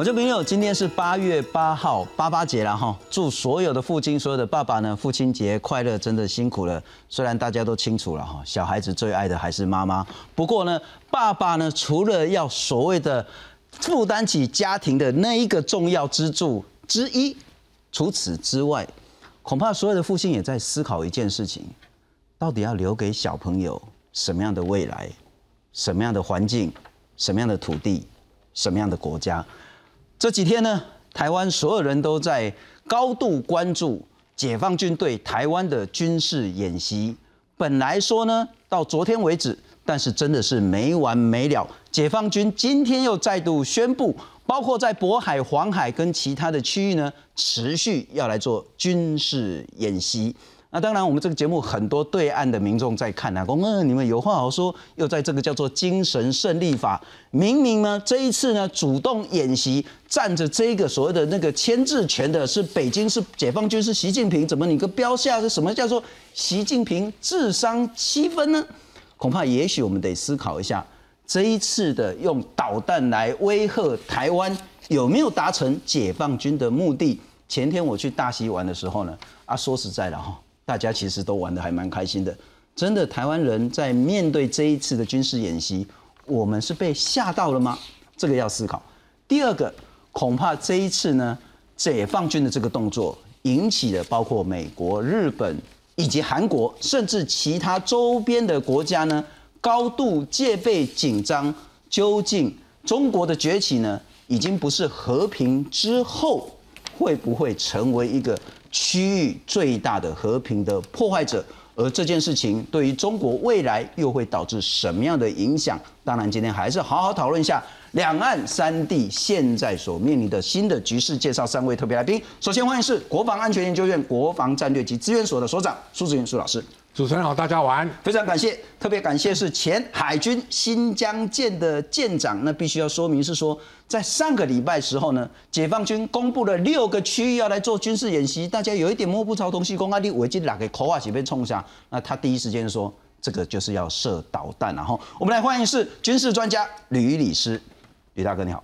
我这朋友今天是八月八号，八八节了哈，祝所有的父亲、所有的爸爸呢，父亲节快乐！真的辛苦了。虽然大家都清楚了哈，小孩子最爱的还是妈妈。不过呢，爸爸呢，除了要所谓的负担起家庭的那一个重要支柱之一，除此之外，恐怕所有的父亲也在思考一件事情：到底要留给小朋友什么样的未来？什么样的环境？什么样的土地？什么样的国家？这几天呢，台湾所有人都在高度关注解放军对台湾的军事演习。本来说呢，到昨天为止，但是真的是没完没了。解放军今天又再度宣布，包括在渤海、黄海跟其他的区域呢，持续要来做军事演习。那当然，我们这个节目很多对岸的民众在看啊，公嗯，你们有话好说，又在这个叫做精神胜利法，明明呢这一次呢主动演习，占着这个所谓的那个牵制权的是北京，是解放军，是习近平，怎么你个标下是什么叫做习近平智商七分呢？恐怕也许我们得思考一下，这一次的用导弹来威吓台湾，有没有达成解放军的目的？前天我去大溪玩的时候呢，啊，说实在的哈。大家其实都玩得还蛮开心的，真的。台湾人在面对这一次的军事演习，我们是被吓到了吗？这个要思考。第二个，恐怕这一次呢，解放军的这个动作引起了包括美国、日本以及韩国，甚至其他周边的国家呢，高度戒备紧张。究竟中国的崛起呢，已经不是和平之后会不会成为一个？区域最大的和平的破坏者，而这件事情对于中国未来又会导致什么样的影响？当然，今天还是好好讨论一下两岸三地现在所面临的新的局势。介绍三位特别来宾，首先欢迎是国防安全研究院国防战略及资源所的所长苏志云苏老师。主持人好，大家晚安。非常感谢，特别感谢是前海军新疆舰的舰长。那必须要说明是说，在上个礼拜时候呢，解放军公布了六个区域要来做军事演习，大家有一点摸不着东西。公安的违禁哪个口啊，几被冲下？那他第一时间说，这个就是要射导弹。然后我们来欢迎是军事专家吕礼师，吕大哥你好。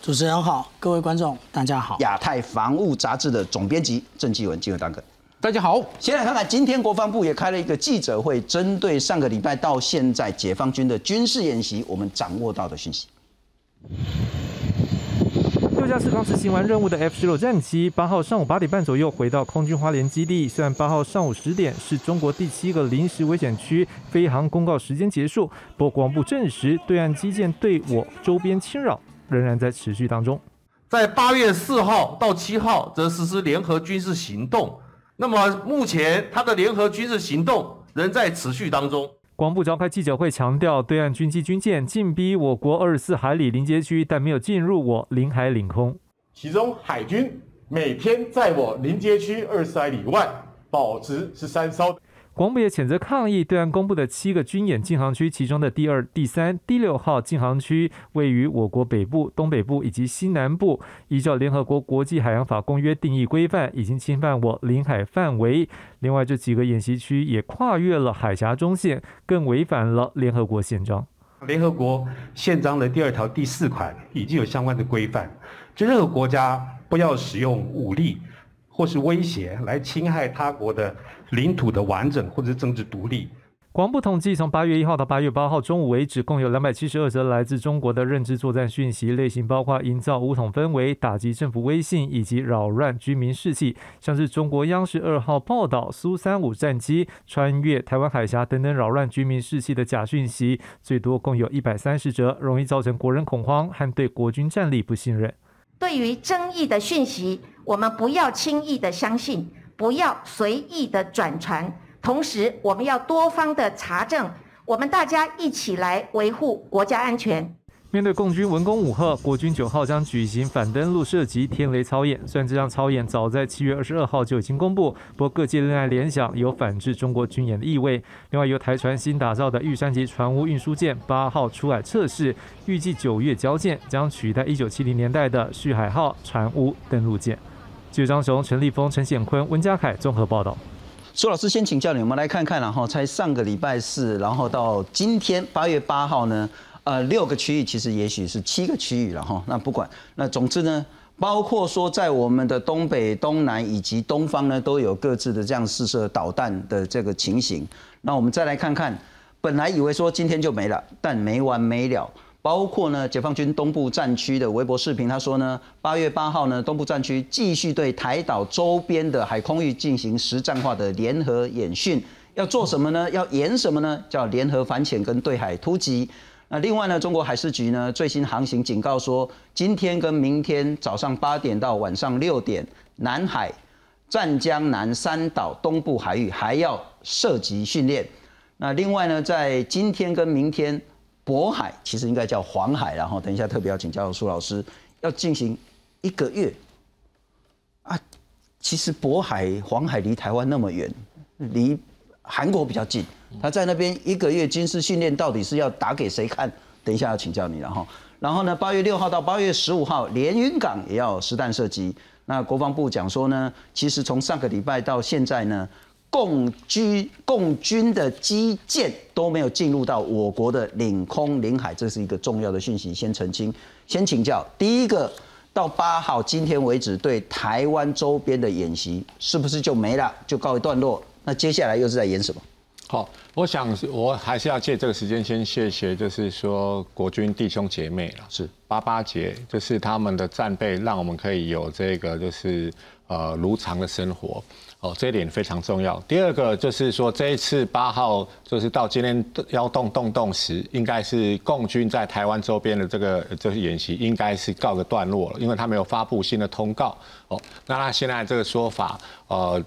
主持人好，各位观众大家好。亚太防务杂志的总编辑郑继文，继文大哥。大家好，先来看看，今天国防部也开了一个记者会，针对上个礼拜到现在解放军的军事演习，我们掌握到的讯息。六架次刚执行完任务的 F 十六战机，八号上午八点半左右回到空军花莲基地。虽然八号上午十点是中国第七个临时危险区飞航公告时间结束，不过国防部证实，对岸基建对我周边侵扰仍然在持续当中。在八月四号到七号，则实施联合军事行动。那么目前，他的联合军事行动仍在持续当中。国防部召开记者会，强调对岸军机军舰进逼我国二十四海里临界区，但没有进入我领海领空。其中，海军每天在我临界区二十海里外保持十三艘。国防部也谴责抗议对岸公布的七个军演禁航区，其中的第二、第三、第六号禁航区位于我国北部、东北部以及西南部，依照联合国国际海洋法公约定义规范，已经侵犯我领海范围。另外，这几个演习区也跨越了海峡中线，更违反了联合国宪章。联合国宪章的第二条第四款已经有相关的规范，就任何国家不要使用武力。或是威胁来侵害他国的领土的完整或者政治独立。广部统计，从八月一号到八月八号中午为止，共有两百七十二则来自中国的认知作战讯息，类型包括营造武统氛围、打击政府威信以及扰乱居民士气。像是中国央视二号报道苏三五战机穿越台湾海峡等等扰乱居民士气的假讯息，最多共有一百三十则，容易造成国人恐慌和对国军战力不信任。对于争议的讯息，我们不要轻易的相信，不要随意的转传，同时我们要多方的查证，我们大家一起来维护国家安全。面对共军文攻武赫，国军九号将举行反登陆射击天雷操演。虽然这项操演早在七月二十二号就已经公布，不过各界仍然联想有反制中国军演的意味。另外，由台船新打造的玉山级船坞运输舰八号出海测试，预计九月交舰，将取代一九七零年代的旭海号船坞登陆舰。记者张雄、陈立峰、陈显坤、温家凯综合报道。苏老师先请教你，我们来看看，然后才上个礼拜四，然后到今天八月八号呢？呃六个区域，其实也许是七个区域了哈。那不管，那总之呢，包括说在我们的东北、东南以及东方呢，都有各自的这样试射导弹的这个情形。那我们再来看看，本来以为说今天就没了，但没完没了。包括呢，解放军东部战区的微博视频，他说呢，八月八号呢，东部战区继续对台岛周边的海空域进行实战化的联合演训，要做什么呢？要演什么呢？叫联合反潜跟对海突击。那另外呢，中国海事局呢最新航行警告说，今天跟明天早上八点到晚上六点，南海、湛江南三岛东部海域还要涉及训练。那另外呢，在今天跟明天。渤海其实应该叫黄海，然后等一下特别要请教苏老师，要进行一个月啊。其实渤海、黄海离台湾那么远，离韩国比较近，他在那边一个月军事训练，到底是要打给谁看？等一下要请教你了哈。然后呢，八月六号到八月十五号，连云港也要实弹射击。那国防部讲说呢，其实从上个礼拜到现在呢。共军共军的基建都没有进入到我国的领空领海，这是一个重要的讯息。先澄清，先请教。第一个，到八号今天为止，对台湾周边的演习是不是就没了，就告一段落？那接下来又是在演什么？好，我想我还是要借这个时间先谢谢，就是说国军弟兄姐妹了，是八八节，就是他们的战备，让我们可以有这个就是呃如常的生活。哦，这一点非常重要。第二个就是说，这一次八号就是到今天幺洞洞洞时，应该是共军在台湾周边的这个就是演习，应该是告个段落了，因为他没有发布新的通告。哦，那他现在这个说法，呃。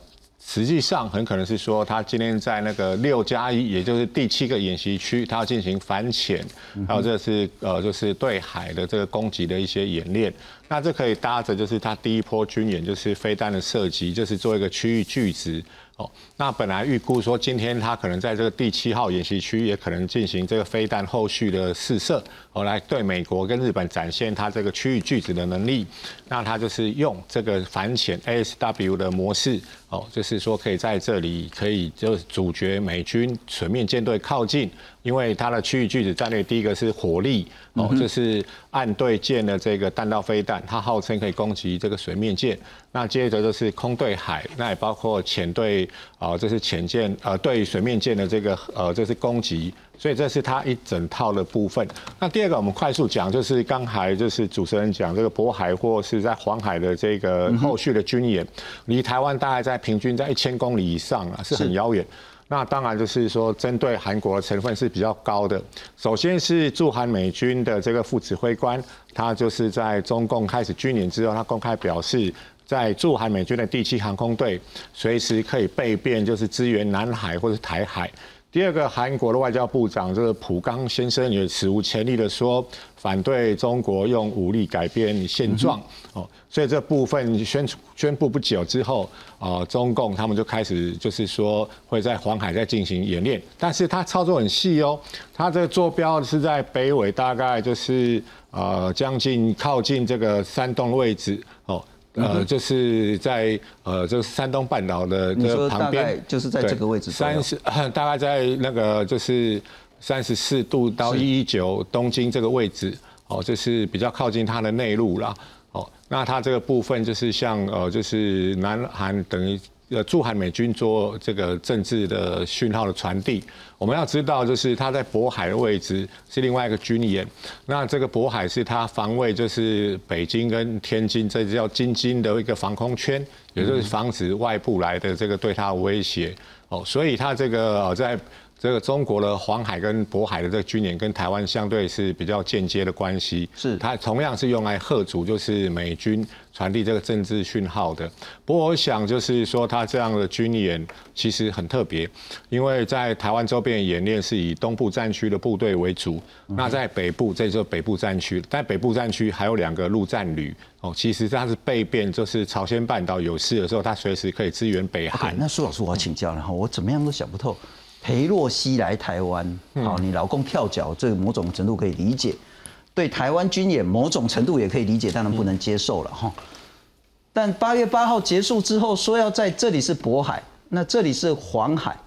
实际上很可能是说，他今天在那个六加一，也就是第七个演习区，他要进行反潜，还有这是呃，就是对海的这个攻击的一些演练。那这可以搭着就是他第一波军演，就是飞弹的射击，就是做一个区域聚值。哦，那本来预估说今天他可能在这个第七号演习区也可能进行这个飞弹后续的试射，哦，来对美国跟日本展现他这个区域拒止的能力。那他就是用这个反潜 ASW 的模式，哦，就是说可以在这里可以就阻绝美军水面舰队靠近。因为它的区域拒止战略，第一个是火力哦，就是岸对舰的这个弹道飞弹，它号称可以攻击这个水面舰。那接着就是空对海，那也包括潜对啊，这是潜舰呃对水面舰的这个呃这是攻击。所以这是它一整套的部分。那第二个我们快速讲，就是刚才就是主持人讲这个渤海或是在黄海的这个后续的军演，离台湾大概在平均在一千公里以上啊，是很遥远。那当然就是说，针对韩国成分是比较高的。首先是驻韩美军的这个副指挥官，他就是在中共开始军演之后，他公开表示，在驻韩美军的第七航空队随时可以备变，就是支援南海或者台海。第二个，韩国的外交部长这个朴刚先生也史无前例的说，反对中国用武力改变现状。哦，所以这部分宣宣布不久之后，啊，中共他们就开始就是说会在黄海再进行演练，但是他操作很细哦，他这个坐标是在北纬大概就是呃将近靠近这个山洞位置哦。呃，就是在呃，就是山东半岛的这个旁边，就是在这个位置，三十大概在那个就是三十四度到一一九东京这个位置，哦，就是比较靠近它的内陆啦。哦，那它这个部分就是像呃，就是南韩等于。呃，驻韩美军做这个政治的讯号的传递，我们要知道，就是他在渤海的位置是另外一个军演。那这个渤海是他防卫，就是北京跟天津，这叫京津的一个防空圈，也就是防止外部来的这个对他威胁。哦，所以他这个在。这个中国的黄海跟渤海的这个军演跟台湾相对是比较间接的关系，是它同样是用来贺阻，就是美军传递这个政治讯号的。不过我想就是说，它这样的军演其实很特别，因为在台湾周边演练是以东部战区的部队为主，那在北部这就是北部战区，在北部战区还有两个陆战旅哦，其实它是备变，就是朝鲜半岛有事的时候，它随时可以支援北韩。那苏老师，我要请教了哈，我怎么样都想不透。裴洛西来台湾，好，你老公跳脚，这个某种程度可以理解；对台湾军演某种程度也可以理解，当然不能接受了哈。但八月八号结束之后，说要在这里是渤海，那这里是黄海，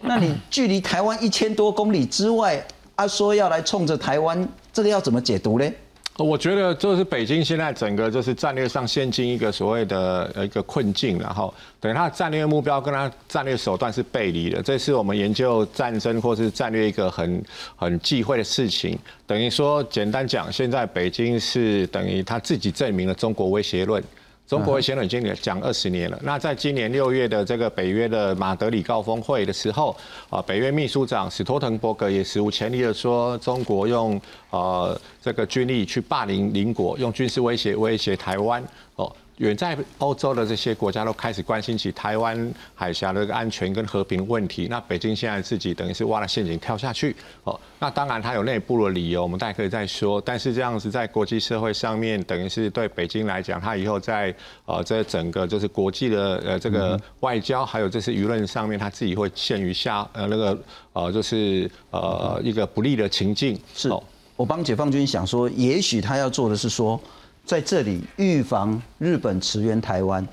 那你距离台湾一千多公里之外，啊，说要来冲着台湾，这个要怎么解读呢？我觉得就是北京现在整个就是战略上陷进一个所谓的一个困境，然后等于他战略目标跟他战略手段是背离的。这是我们研究战争或是战略一个很很忌讳的事情。等于说，简单讲，现在北京是等于他自己证明了中国威胁论。中国先生已经讲二十年了。那在今年六月的这个北约的马德里高峰会的时候，啊，北约秘书长史托滕伯格也史无前例的说，中国用呃这个军力去霸凌邻国，用军事威胁威胁台湾，哦。远在欧洲的这些国家都开始关心起台湾海峡的安全跟和平问题。那北京现在自己等于是挖了陷阱跳下去哦。那当然它有内部的理由，我们大家可以再说。但是这样子在国际社会上面，等于是对北京来讲，它以后在呃这整个就是国际的呃这个外交，还有这些舆论上面，它自己会陷于下呃那个呃就是呃一个不利的情境。是，我帮解放军想说，也许他要做的是说。在这里预防日本驰援台湾，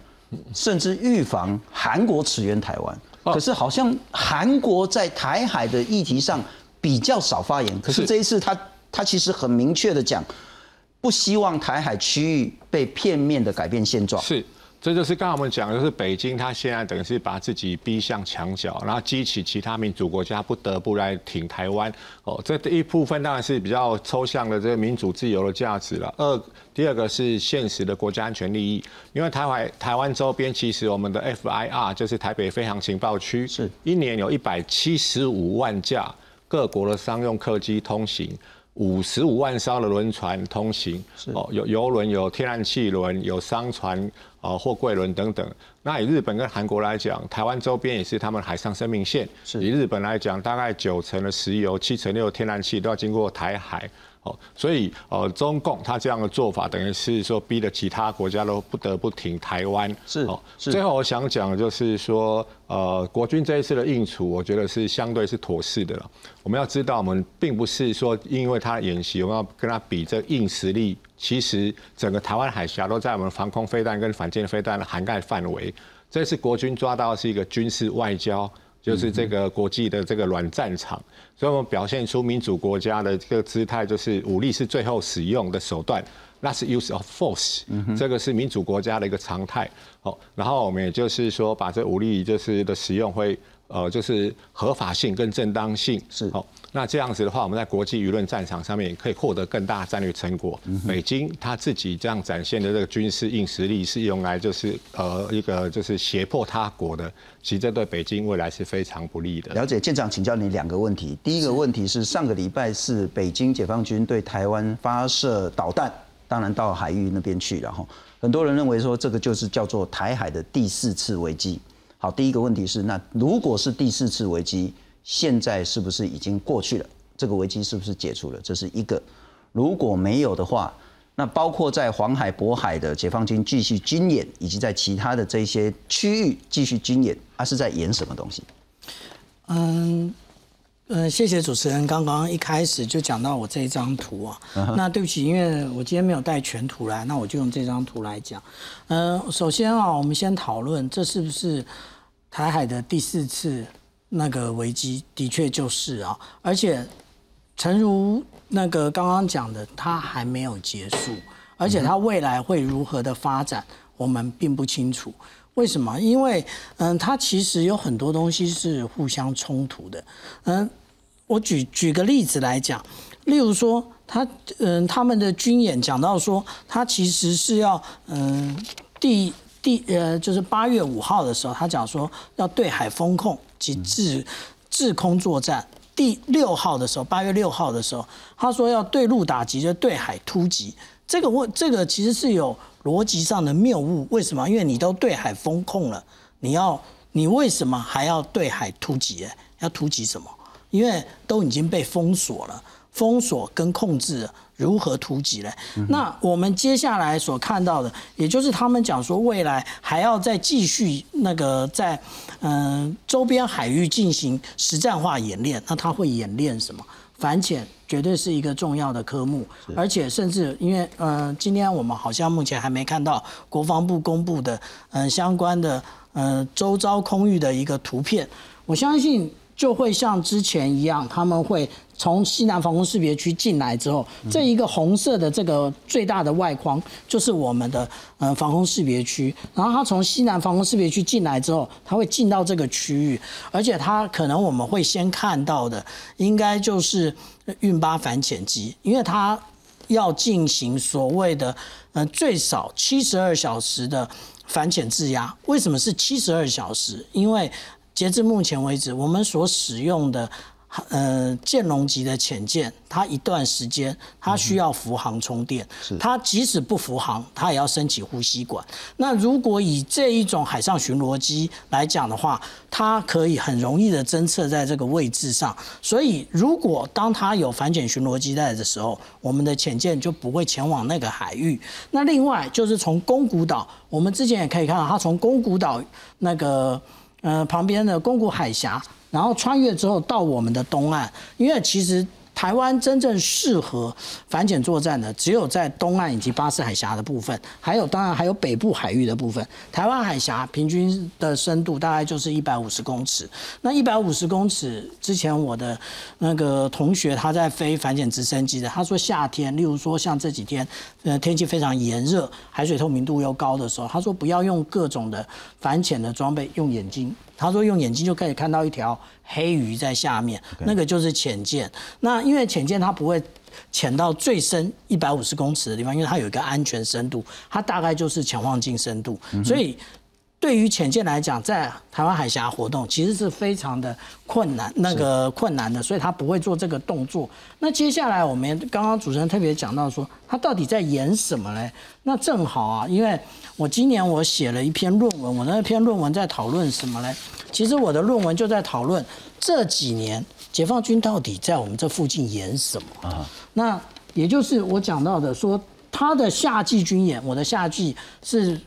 甚至预防韩国驰援台湾。可是好像韩国在台海的议题上比较少发言。可是这一次他他其实很明确的讲，不希望台海区域被片面的改变现状。是。这就是刚刚我们讲，就是北京，它现在等于是把自己逼向墙角，然后激起其他民主国家不得不来挺台湾。哦，这第一部分当然是比较抽象的这个民主自由的价值了。二，第二个是现实的国家安全利益，因为台湾台湾周边其实我们的 FIR 就是台北飞航情报区，是一年有一百七十五万架各国的商用客机通行。五十五万艘的轮船通行，哦，有游轮、有天然气轮、有商船、啊货柜轮等等。那以日本跟韩国来讲，台湾周边也是他们海上生命线。以日本来讲，大概九成的石油、七成六天然气都要经过台海。哦，所以呃，中共他这样的做法，等于是说逼得其他国家都不得不挺台湾。是哦，最后我想讲的就是说，呃，国军这一次的应处，我觉得是相对是妥适的了。我们要知道，我们并不是说因为他演习，我们要跟他比这硬实力。其实整个台湾海峡都在我们防空飞弹跟反舰飞弹的涵盖范围。这次国军抓到是一个军事外交。就是这个国际的这个软战场，所以我们表现出民主国家的这个姿态，就是武力是最后使用的手段，那是 use of force，这个是民主国家的一个常态。好，然后我们也就是说，把这武力就是的使用会。呃，就是合法性跟正当性是好，那这样子的话，我们在国际舆论战场上面也可以获得更大战略成果。北京他自己这样展现的这个军事硬实力，是用来就是呃一个就是胁迫他国的，其实这对北京未来是非常不利的。了解，舰长，请教你两个问题。第一个问题是上个礼拜四北京解放军对台湾发射导弹，当然到海域那边去，然后很多人认为说这个就是叫做台海的第四次危机。好，第一个问题是，那如果是第四次危机，现在是不是已经过去了？这个危机是不是解除了？这是一个。如果没有的话，那包括在黄海、渤海的解放军继续军演，以及在其他的这些区域继续军演，它是在演什么东西？嗯。嗯，谢谢主持人。刚刚一开始就讲到我这一张图啊，那对不起，因为我今天没有带全图来，那我就用这张图来讲。嗯，首先啊，我们先讨论这是不是台海的第四次那个危机？的确就是啊，而且诚如那个刚刚讲的，它还没有结束，而且它未来会如何的发展，我们并不清楚。为什么？因为嗯，它其实有很多东西是互相冲突的，嗯。我举举个例子来讲，例如说，他嗯，他们的军演讲到说，他其实是要嗯，第第呃，就是八月五号的时候，他讲说要对海封控及制制空作战。第六号的时候，八月六号的时候，他说要对陆打击，就对海突击。这个问这个其实是有逻辑上的谬误。为什么？因为你都对海封控了，你要你为什么还要对海突击？哎，要突击什么？因为都已经被封锁了，封锁跟控制如何突击嘞？那我们接下来所看到的，也就是他们讲说未来还要再继续那个在嗯周边海域进行实战化演练。那他会演练什么？反潜绝对是一个重要的科目，而且甚至因为呃今天我们好像目前还没看到国防部公布的嗯相关的嗯周遭空域的一个图片，我相信。就会像之前一样，他们会从西南防空识别区进来之后，这一个红色的这个最大的外框就是我们的呃防空识别区，然后它从西南防空识别区进来之后，它会进到这个区域，而且它可能我们会先看到的，应该就是运八反潜机，因为它要进行所谓的呃最少七十二小时的反潜制压。为什么是七十二小时？因为截至目前为止，我们所使用的呃舰龙级的潜舰，它一段时间它需要浮航充电，它即使不浮航，它也要升起呼吸管。那如果以这一种海上巡逻机来讲的话，它可以很容易的侦测在这个位置上。所以，如果当它有反潜巡逻机在的时候，我们的潜舰就不会前往那个海域。那另外就是从宫古岛，我们之前也可以看到，它从宫古岛那个。呃，旁边的宫古海峡，然后穿越之后到我们的东岸，因为其实。台湾真正适合反潜作战的，只有在东岸以及巴士海峡的部分，还有当然还有北部海域的部分。台湾海峡平均的深度大概就是一百五十公尺。那一百五十公尺之前，我的那个同学他在飞反潜直升机的，他说夏天，例如说像这几天，呃天气非常炎热，海水透明度又高的时候，他说不要用各种的反潜的装备，用眼睛。他说用眼睛就可以看到一条黑鱼在下面，那个就是浅见。那因为浅见它不会潜到最深一百五十公尺的地方，因为它有一个安全深度，它大概就是潜望镜深度，所以。对于潜舰来讲，在台湾海峡活动其实是非常的困难，那个困难的，所以他不会做这个动作。那接下来我们刚刚主持人特别讲到说，他到底在演什么嘞？那正好啊，因为我今年我写了一篇论文，我那篇论文在讨论什么嘞？其实我的论文就在讨论这几年解放军到底在我们这附近演什么啊？那也就是我讲到的说，他的夏季军演，我的夏季是。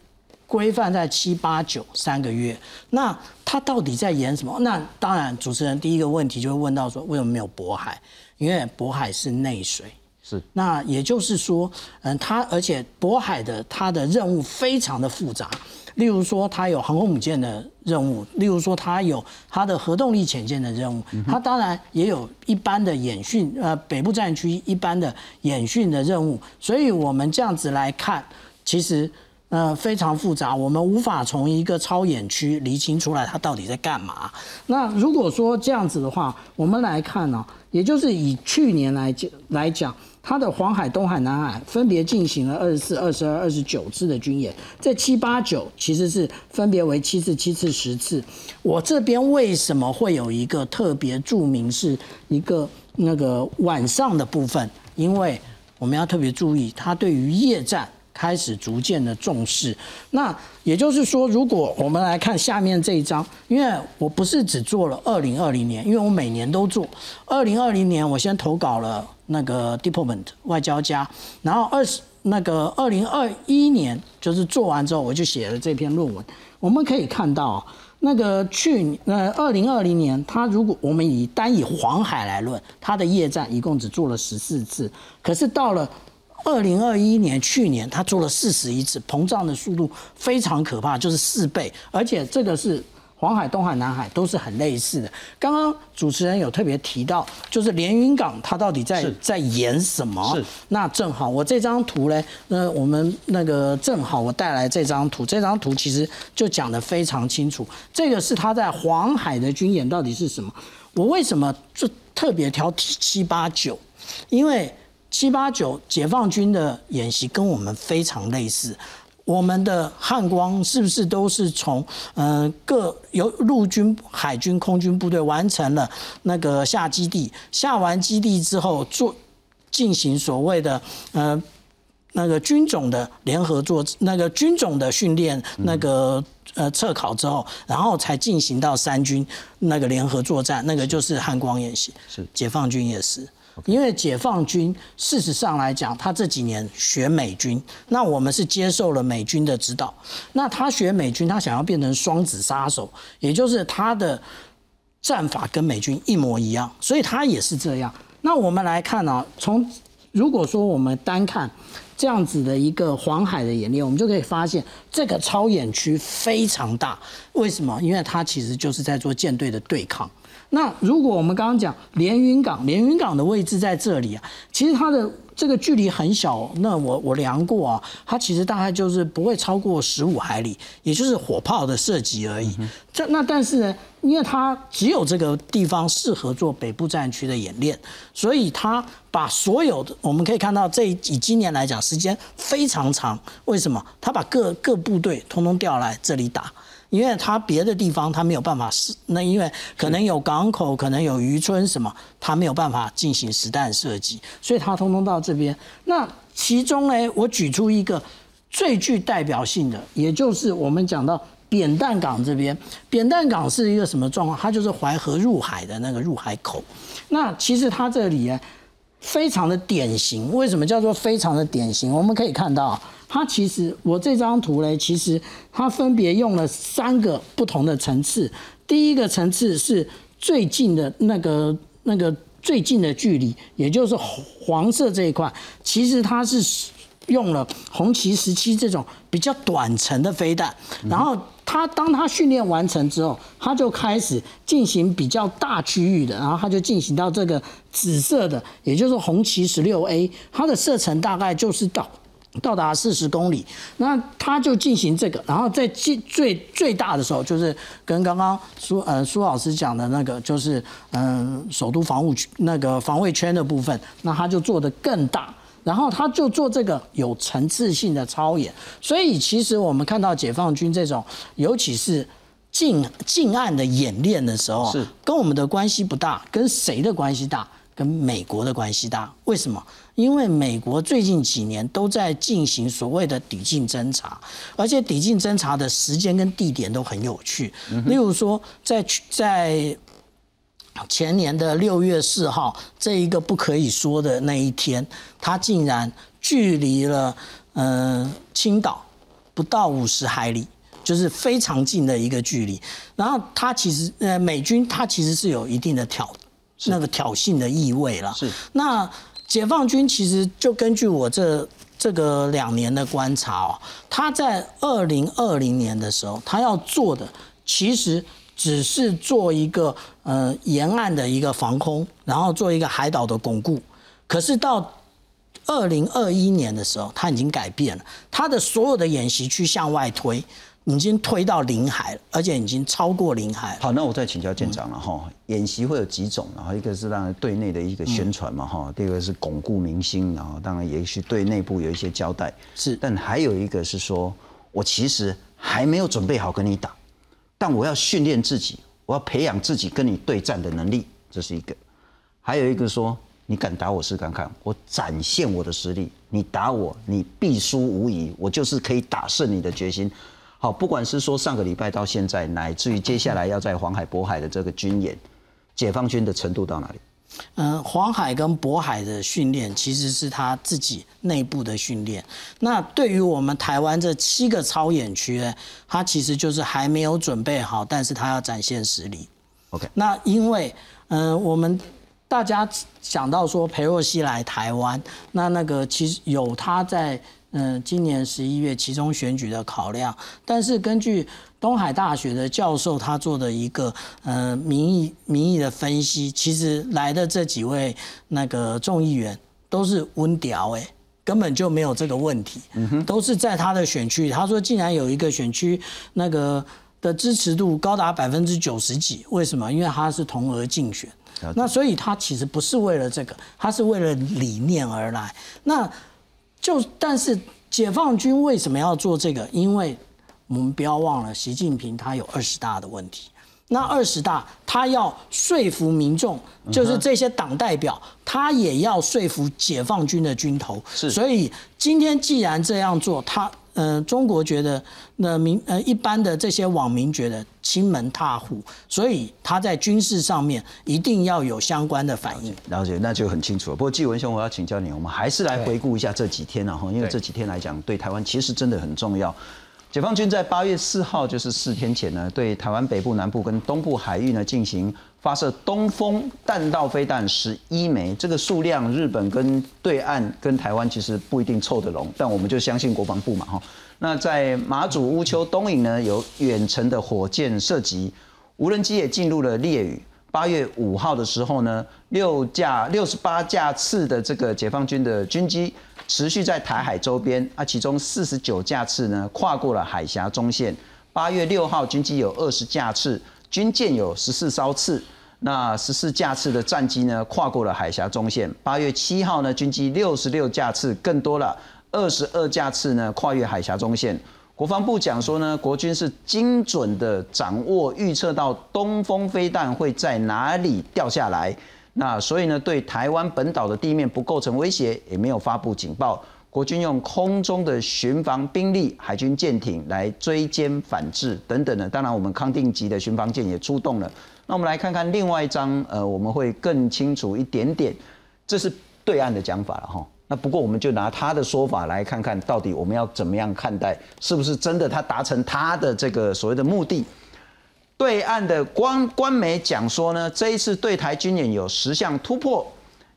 规范在七八九三个月，那他到底在演什么？那当然，主持人第一个问题就会问到说，为什么没有渤海？因为渤海是内水，是。那也就是说，嗯，他而且渤海的它的任务非常的复杂，例如说它有航空母舰的任务，例如说它有它的核动力潜舰的任务，它当然也有一般的演训，呃，北部战区一般的演训的任务。所以我们这样子来看，其实。呃，非常复杂，我们无法从一个超演区厘清出来它到底在干嘛。那如果说这样子的话，我们来看呢，也就是以去年来讲来讲，它的黄海、东海、南海分别进行了二十四、二十二、二十九次的军演，这七八九其实是分别为七次、七次、十次。我这边为什么会有一个特别注明是一个那个晚上的部分？因为我们要特别注意，它对于夜战。开始逐渐的重视，那也就是说，如果我们来看下面这一张，因为我不是只做了二零二零年，因为我每年都做。二零二零年我先投稿了那个 Department 外交家，然后二十那个二零二一年就是做完之后，我就写了这篇论文。我们可以看到，那个去呃二零二零年，他如果我们以单以黄海来论，他的夜战一共只做了十四次，可是到了。二零二一年，去年他做了四十一次，膨胀的速度非常可怕，就是四倍。而且这个是黄海、东海、南海都是很类似的。刚刚主持人有特别提到，就是连云港它到底在在演什么？那正好我这张图呢，那我们那个正好我带来这张图，这张图其实就讲得非常清楚。这个是他在黄海的军演到底是什么？我为什么就特别挑七八九？因为。七八九解放军的演习跟我们非常类似，我们的汉光是不是都是从嗯各由陆军、海军、空军部队完成了那个下基地，下完基地之后做进行所谓的呃那个军种的联合作那个军种的训练那个呃测考之后，然后才进行到三军那个联合作战，那个就是汉光演习，是。解放军也是。因为解放军事实上来讲，他这几年学美军，那我们是接受了美军的指导。那他学美军，他想要变成双子杀手，也就是他的战法跟美军一模一样，所以他也是这样。那我们来看呢，从如果说我们单看这样子的一个黄海的演练，我们就可以发现这个超演区非常大。为什么？因为它其实就是在做舰队的对抗。那如果我们刚刚讲连云港，连云港的位置在这里啊，其实它的这个距离很小，那我我量过啊，它其实大概就是不会超过十五海里，也就是火炮的射击而已。这那但是呢，因为它只有这个地方适合做北部战区的演练，所以它把所有的我们可以看到，这以今年来讲时间非常长。为什么？它把各各部队通通调来这里打。因为它别的地方它没有办法实，那因为可能有港口，可能有渔村什么，它没有办法进行实弹射击，所以它通通到这边。那其中呢，我举出一个最具代表性的，也就是我们讲到扁担港这边。扁担港是一个什么状况？它就是淮河入海的那个入海口。那其实它这里，非常的典型。为什么叫做非常的典型？我们可以看到。它其实，我这张图嘞，其实它分别用了三个不同的层次。第一个层次是最近的那个那个最近的距离，也就是黄色这一块，其实它是用了红旗十七这种比较短程的飞弹。然后它当它训练完成之后，它就开始进行比较大区域的，然后它就进行到这个紫色的，也就是红旗十六 A，它的射程大概就是到。到达四十公里，那他就进行这个，然后在最最最大的时候，就是跟刚刚苏呃苏老师讲的那个，就是嗯首都防务区那个防卫圈的部分，那他就做的更大，然后他就做这个有层次性的操演，所以其实我们看到解放军这种，尤其是近近岸的演练的时候，是。跟我们的关系不大，跟谁的关系大？跟美国的关系大，为什么？因为美国最近几年都在进行所谓的抵近侦查，而且抵近侦查的时间跟地点都很有趣。例如说，在在前年的六月四号这一个不可以说的那一天，他竟然距离了嗯青岛不到五十海里，就是非常近的一个距离。然后他其实呃美军他其实是有一定的挑。那个挑衅的意味了。是。那解放军其实就根据我这这个两年的观察哦，他在二零二零年的时候，他要做的其实只是做一个呃沿岸的一个防空，然后做一个海岛的巩固。可是到二零二一年的时候，他已经改变了，他的所有的演习去向外推。已经推到临海了，而且已经超过临海。好，那我再请教舰长了哈。演习会有几种，然后一个是让对内的一个宣传嘛哈，第二个是巩固民心，然后当然也许对内部有一些交代。是，但还有一个是说，我其实还没有准备好跟你打，但我要训练自己，我要培养自己跟你对战的能力，这是一个。还有一个说，你敢打我试看看，我展现我的实力，你打我，你必输无疑，我就是可以打胜你的决心。好，不管是说上个礼拜到现在，乃至于接下来要在黄海、渤海的这个军演，解放军的程度到哪里？嗯，黄海跟渤海的训练其实是他自己内部的训练。那对于我们台湾这七个超演区，他其实就是还没有准备好，但是他要展现实力。OK，那因为嗯，我们大家想到说裴若曦来台湾，那那个其实有他在。嗯，今年十一月其中选举的考量，但是根据东海大学的教授他做的一个呃民意民意的分析，其实来的这几位那个众议员都是温屌哎，根本就没有这个问题，都是在他的选区。他说竟然有一个选区那个的支持度高达百分之九十几，为什么？因为他是同额竞选，那所以他其实不是为了这个，他是为了理念而来。那就但是解放军为什么要做这个？因为我们不要忘了，习近平他有二十大的问题。那二十大他要说服民众，就是这些党代表，他也要说服解放军的军头。是，所以今天既然这样做，他。呃，中国觉得那民呃一般的这些网民觉得亲门踏户，所以他在军事上面一定要有相关的反应。了解，那就很清楚了。不过纪文兄，我要请教你，我们还是来回顾一下这几天了哈，因为这几天来讲对台湾其实真的很重要。解放军在八月四号，就是四天前呢，对台湾北部、南部跟东部海域呢进行发射东风弹道飞弹十一枚，这个数量日本跟对岸跟台湾其实不一定凑得拢，但我们就相信国防部嘛哈。那在马祖乌丘东引呢，有远程的火箭射击，无人机也进入了烈屿。八月五号的时候呢，六架六十八架次的这个解放军的军机持续在台海周边啊，其中四十九架次呢跨过了海峡中线。八月六号，军机有二十架次，军舰有十四艘次，那十四架次的战机呢跨过了海峡中线。八月七号呢，军机六十六架次，更多了二十二架次呢跨越海峡中线。国防部讲说呢，国军是精准的掌握预测到东风飞弹会在哪里掉下来，那所以呢，对台湾本岛的地面不构成威胁，也没有发布警报。国军用空中的巡防兵力、海军舰艇来追歼反制等等的，当然我们康定级的巡防舰也出动了。那我们来看看另外一张，呃，我们会更清楚一点点，这是对岸的讲法了哈。那不过我们就拿他的说法来看看到底我们要怎么样看待，是不是真的他达成他的这个所谓的目的？对岸的官官媒讲说呢，这一次对台军演有十项突破。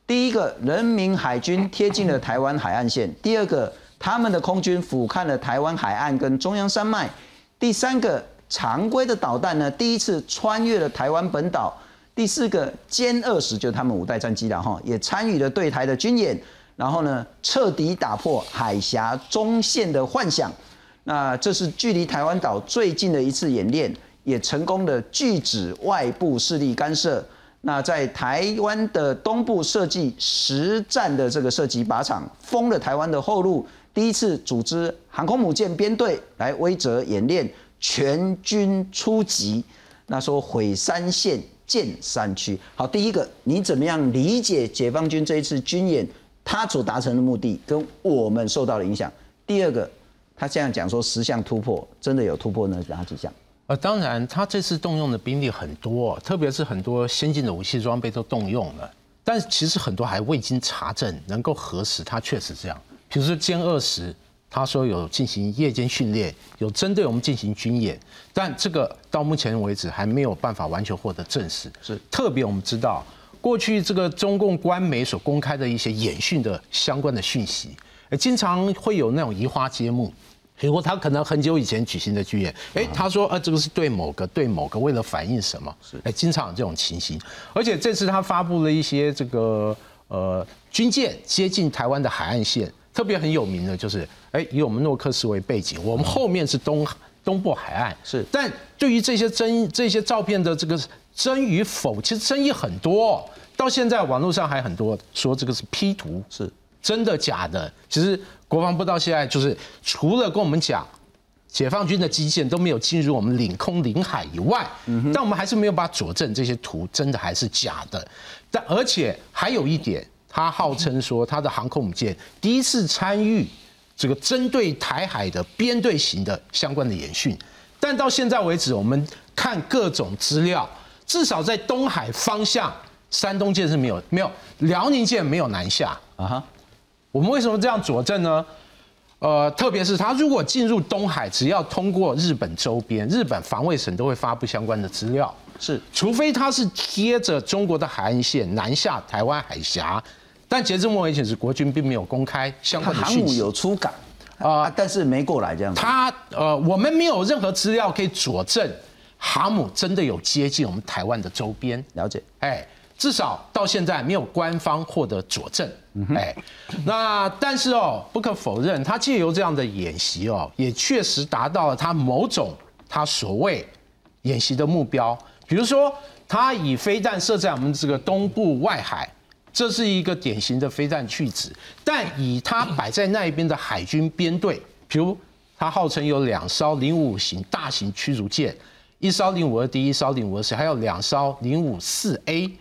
第一个，人民海军贴近了台湾海岸线；第二个，他们的空军俯瞰了台湾海岸跟中央山脉；第三个，常规的导弹呢第一次穿越了台湾本岛；第四个，歼二十就是他们五代战机了哈，也参与了对台的军演。然后呢，彻底打破海峡中线的幻想。那这是距离台湾岛最近的一次演练，也成功的拒止外部势力干涉。那在台湾的东部设计实战的这个射击靶场，封了台湾的后路。第一次组织航空母舰编队来威泽演练，全军出击。那说毁三线，建三区。好，第一个，你怎么样理解解放军这一次军演？他所达成的目的跟我们受到的影响。第二个，他这样讲说十项突破，真的有突破呢？哪几项？呃，当然，他这次动用的兵力很多，特别是很多先进的武器装备都动用了，但其实很多还未经查证，能够核实他确实这样。比如说歼二十，他说有进行夜间训练，有针对我们进行军演，但这个到目前为止还没有办法完全获得证实。是，特别我们知道。过去这个中共官媒所公开的一些演训的相关的讯息，经常会有那种移花接木，比如他可能很久以前举行的剧演，哎，他说啊，这个是对某个对某个为了反映什么，哎，经常有这种情形。而且这次他发布了一些这个呃军舰接近台湾的海岸线，特别很有名的就是，哎，以我们诺克斯为背景，我们后面是东东部海岸，是。但对于这些争这些照片的这个。真与否，其实争议很多，到现在网络上还很多说这个是 P 图，是真的假的？其实国防部到现在就是除了跟我们讲解放军的基建都没有进入我们领空领海以外，但我们还是没有把佐证这些图真的还是假的。但而且还有一点，他号称说他的航空母舰第一次参与这个针对台海的编队型的相关的演训，但到现在为止，我们看各种资料。至少在东海方向，山东舰是没有没有，辽宁舰没有南下啊哈。我们为什么这样佐证呢？呃，特别是他如果进入东海，只要通过日本周边，日本防卫省都会发布相关的资料。是，除非他是贴着中国的海岸线南下台湾海峡，但截至目前为止，国军并没有公开相关的讯息。航母有出港啊，但是没过来这样。他呃，我们没有任何资料可以佐证。航母真的有接近我们台湾的周边？了解，哎，至少到现在没有官方获得佐证，哎，那但是哦，不可否认，他借由这样的演习哦，也确实达到了他某种他所谓演习的目标，比如说他以飞弹设在我们这个东部外海，这是一个典型的飞弹去址，但以他摆在那一边的海军编队，比如他号称有两艘零五型大型驱逐舰。一艘零五二 D，一艘零五二 C，还有两艘零五四 A，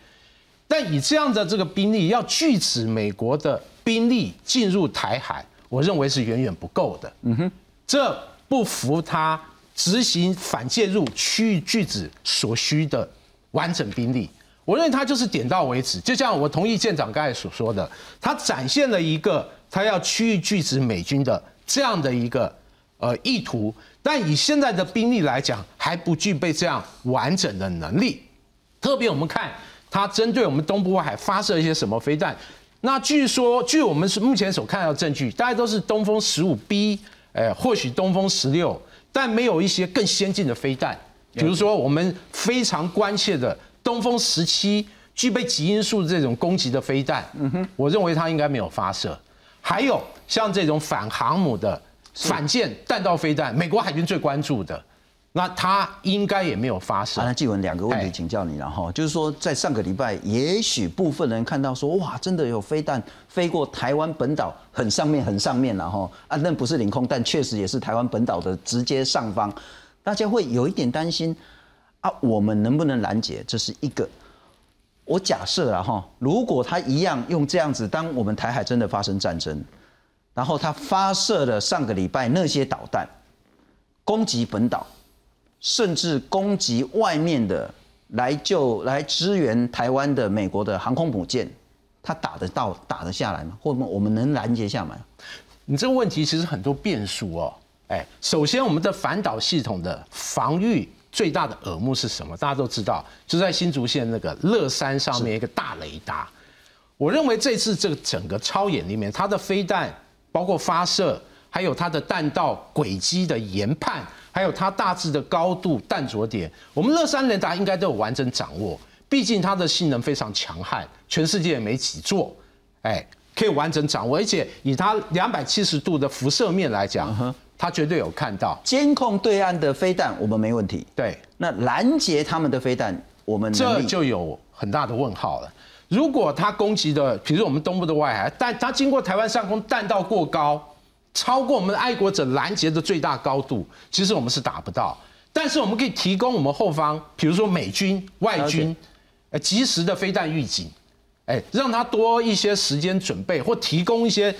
但以这样的这个兵力，要拒止美国的兵力进入台海，我认为是远远不够的。嗯哼，这不符他执行反介入区域拒止所需的完整兵力。我认为他就是点到为止，就像我同意舰长刚才所说的，他展现了一个他要区域拒止美军的这样的一个呃意图。但以现在的兵力来讲，还不具备这样完整的能力。特别我们看它针对我们东部外海发射一些什么飞弹，那据说据我们是目前所看到的证据，大概都是东风十五 B，哎，或许东风十六，但没有一些更先进的飞弹。比如说我们非常关切的东风十七具备极音速这种攻击的飞弹，嗯哼，我认为它应该没有发射。还有像这种反航母的反舰弹道飞弹，美国海军最关注的。那他应该也没有发生。那纪文两个问题请教你了哈，就是说在上个礼拜，也许部分人看到说，哇，真的有飞弹飞过台湾本岛很上面很上面了哈，啊，那不是领空，但确实也是台湾本岛的直接上方，大家会有一点担心啊，我们能不能拦截？这是一个。我假设了哈，如果他一样用这样子，当我们台海真的发生战争，然后他发射了上个礼拜那些导弹攻击本岛。甚至攻击外面的来救来支援台湾的美国的航空母舰，它打得到打得下来吗？或者我们能拦截下来？你这个问题其实很多变数哦。哎，首先我们的反导系统的防御最大的耳目是什么？大家都知道，就在新竹县那个乐山上面一个大雷达。我认为这次这个整个超演里面，它的飞弹包括发射，还有它的弹道轨迹的研判。还有它大致的高度、弹着点，我们乐山雷达应该都有完整掌握。毕竟它的性能非常强悍，全世界也没几座，哎，可以完整掌握。而且以它两百七十度的辐射面来讲，它绝对有看到监控对岸的飞弹，我们没问题。对，那拦截他们的飞弹，我们这就有很大的问号了。如果它攻击的，比如我们东部的外海，但它经过台湾上空，弹道过高。超过我们爱国者拦截的最大高度，其实我们是达不到。但是我们可以提供我们后方，比如说美军、外军，呃，及时的飞弹预警，哎，让他多一些时间准备，或提供一些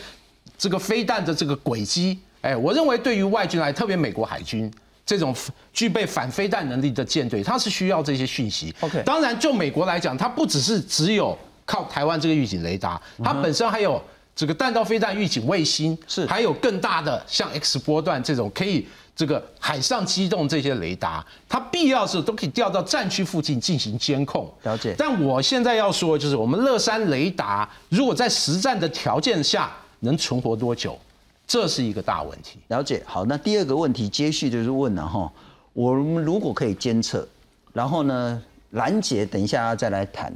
这个飞弹的这个轨迹。哎，我认为对于外军来，特别美国海军这种具备反飞弹能力的舰队，它是需要这些讯息。OK，当然就美国来讲，它不只是只有靠台湾这个预警雷达，它本身还有。这个弹道飞弹预警卫星是，还有更大的像 X 波段这种可以这个海上机动这些雷达，它必要时都可以调到战区附近进行监控。了解。但我现在要说，就是我们乐山雷达如果在实战的条件下能存活多久，这是一个大问题。了解。好，那第二个问题接续就是问了哈，我们如果可以监测，然后呢拦截，等一下再来谈。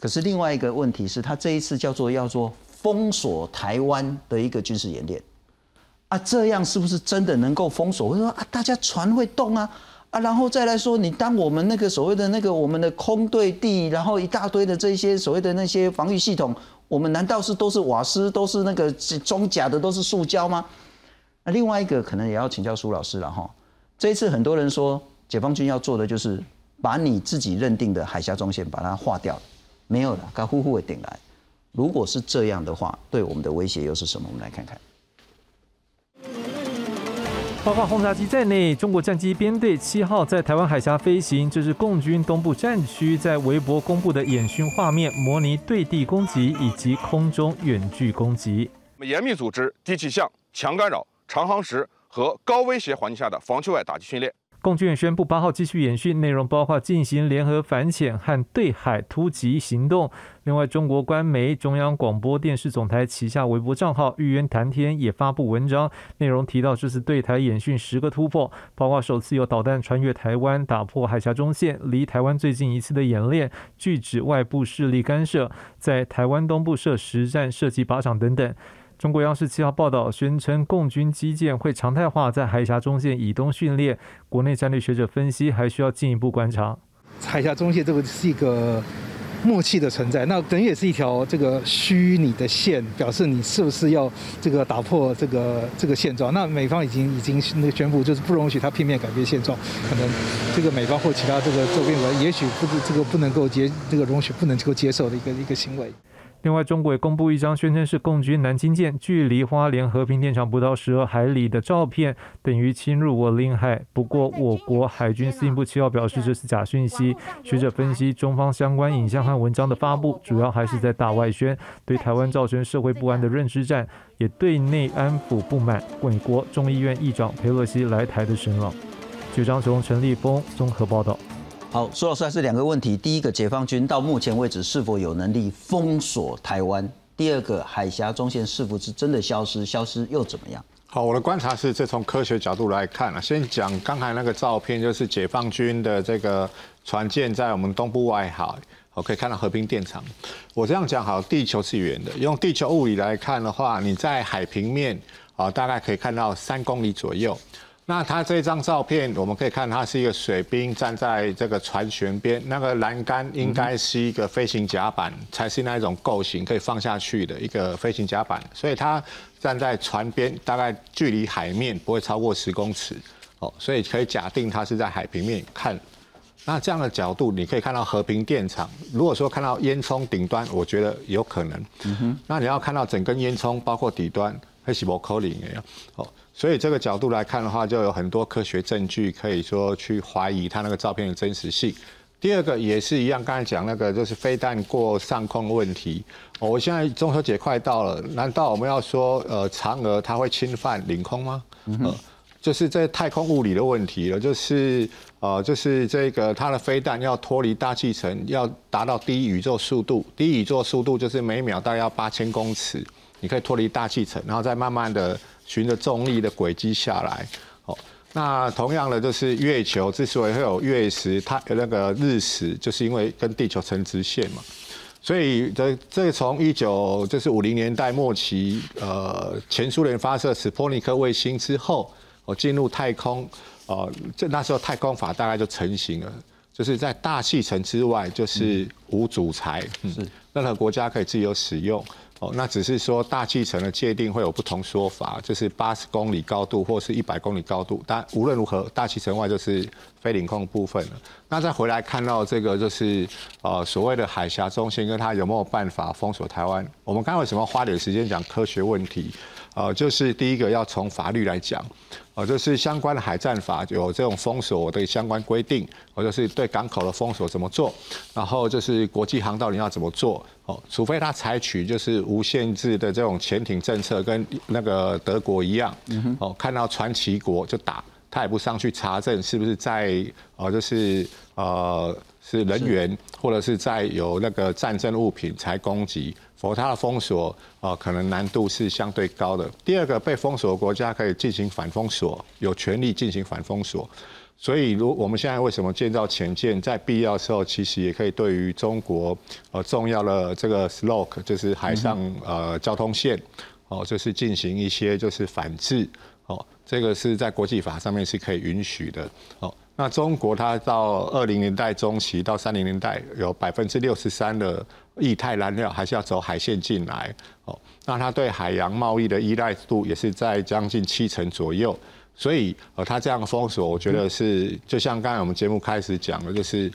可是另外一个问题是，他这一次叫做要做。封锁台湾的一个军事演练啊，这样是不是真的能够封锁？我说啊，大家船会动啊啊，然后再来说，你当我们那个所谓的那个我们的空对地，然后一大堆的这些所谓的那些防御系统，我们难道是都是瓦斯，都是那个装甲的，都是塑胶吗？那另外一个可能也要请教苏老师了哈。这一次很多人说，解放军要做的就是把你自己认定的海峡中线把它划掉，没有了，他呼呼的顶来。如果是这样的话，对我们的威胁又是什么？我们来看看。包括轰炸机在内，中国战机编队七号在台湾海峡飞行，这是共军东部战区在微博公布的演训画面，模拟对地攻击以及空中远距攻击。我们严密组织低气象、强干扰、长航时和高威胁环境下的防区外打击训练。共军宣布八号继续演训，内容包括进行联合反潜和对海突击行动。另外，中国官媒中央广播电视总台旗下微博账号“玉渊谈天”也发布文章，内容提到这次对台演训十个突破，包括首次有导弹穿越台湾，打破海峡中线，离台湾最近一次的演练，拒止外部势力干涉，在台湾东部设实战射击靶场等等。中国央视七号报道，宣称共军基建会常态化在海峡中线以东训练。国内战略学者分析，还需要进一步观察。海峡中线这个是一个默契的存在，那等于也是一条这个虚拟的线，表示你是不是要这个打破这个这个现状？那美方已经已经那个宣布，就是不容许他片面改变现状。可能这个美方或其他这个周边国，也许不是这个不能够接这个容许不能够接受的一个一个行为。另外，中国也公布一张宣称是共军南京舰距离花莲和平电厂不到十二海里的照片，等于侵入我领海。不过，我国海军司令部七号表示这是假讯息。学者分析，中方相关影像和文章的发布，主要还是在大外宣，对台湾造成社会不安的认知战，也对内安抚不满。美国众议院议长佩洛西来台的声浪。九章雄陈立峰综合报道。好，苏老师还是两个问题。第一个，解放军到目前为止是否有能力封锁台湾？第二个，海峡中线是否是真的消失？消失又怎么样？好，我的观察是，这从科学角度来看啊，先讲刚才那个照片，就是解放军的这个船舰在我们东部外海，我可以看到和平电厂。我这样讲好，地球是圆的，用地球物理来看的话，你在海平面啊，大概可以看到三公里左右。那它这张照片，我们可以看它是一个水兵站在这个船舷边，那个栏杆应该是一个飞行甲板，才是那一种构型可以放下去的一个飞行甲板，所以它站在船边，大概距离海面不会超过十公尺，哦，所以可以假定它是在海平面看。那这样的角度，你可以看到和平电厂。如果说看到烟囱顶端，我觉得有可能。嗯哼。那你要看到整根烟囱，包括底端，还是不可能的哦。所以这个角度来看的话，就有很多科学证据可以说去怀疑他那个照片的真实性。第二个也是一样，刚才讲那个就是飞弹过上空的问题。我现在中秋节快到了，难道我们要说呃嫦娥它会侵犯领空吗？呃，就是这太空物理的问题了，就是呃就是这个它的飞弹要脱离大气层，要达到低宇宙速度，低宇宙速度就是每秒大概要八千公尺，你可以脱离大气层，然后再慢慢的。循着重力的轨迹下来，哦，那同样的就是月球之所以会有月食，它那个日食，就是因为跟地球成直线嘛。所以这这从一九就是五零年代末期，呃，前苏联发射史波尼克卫星之后，我进入太空，呃，这那时候太空法大概就成型了，就是在大气层之外就是无主材，是。任何国家可以自由使用。哦，那只是说大气层的界定会有不同说法，就是八十公里高度或是一百公里高度，但无论如何，大气层外就是非领空部分了。那再回来看到这个，就是呃所谓的海峡中心，跟它有没有办法封锁台湾？我们刚刚为什么花点时间讲科学问题？呃，就是第一个要从法律来讲，呃，就是相关的海战法有这种封锁的相关规定，或者是对港口的封锁怎么做，然后就是国际航道你要怎么做，哦，除非他采取就是无限制的这种潜艇政策，跟那个德国一样，哦，看到传奇国就打，他也不上去查证是不是在，呃，就是呃是人员或者是在有那个战争物品才攻击。否则它的封锁啊，可能难度是相对高的。第二个，被封锁的国家可以进行反封锁，有权利进行反封锁。所以，如我们现在为什么建造潜舰，在必要时候，其实也可以对于中国呃重要的这个 sloke 就是海上呃交通线，哦，就是进行一些就是反制，哦，这个是在国际法上面是可以允许的，哦。那中国它到二零年代中期到三零年代有百分之六十三的液态燃料还是要走海线进来哦，那它对海洋贸易的依赖度也是在将近七成左右，所以呃它这样封锁，我觉得是就像刚才我们节目开始讲的，就是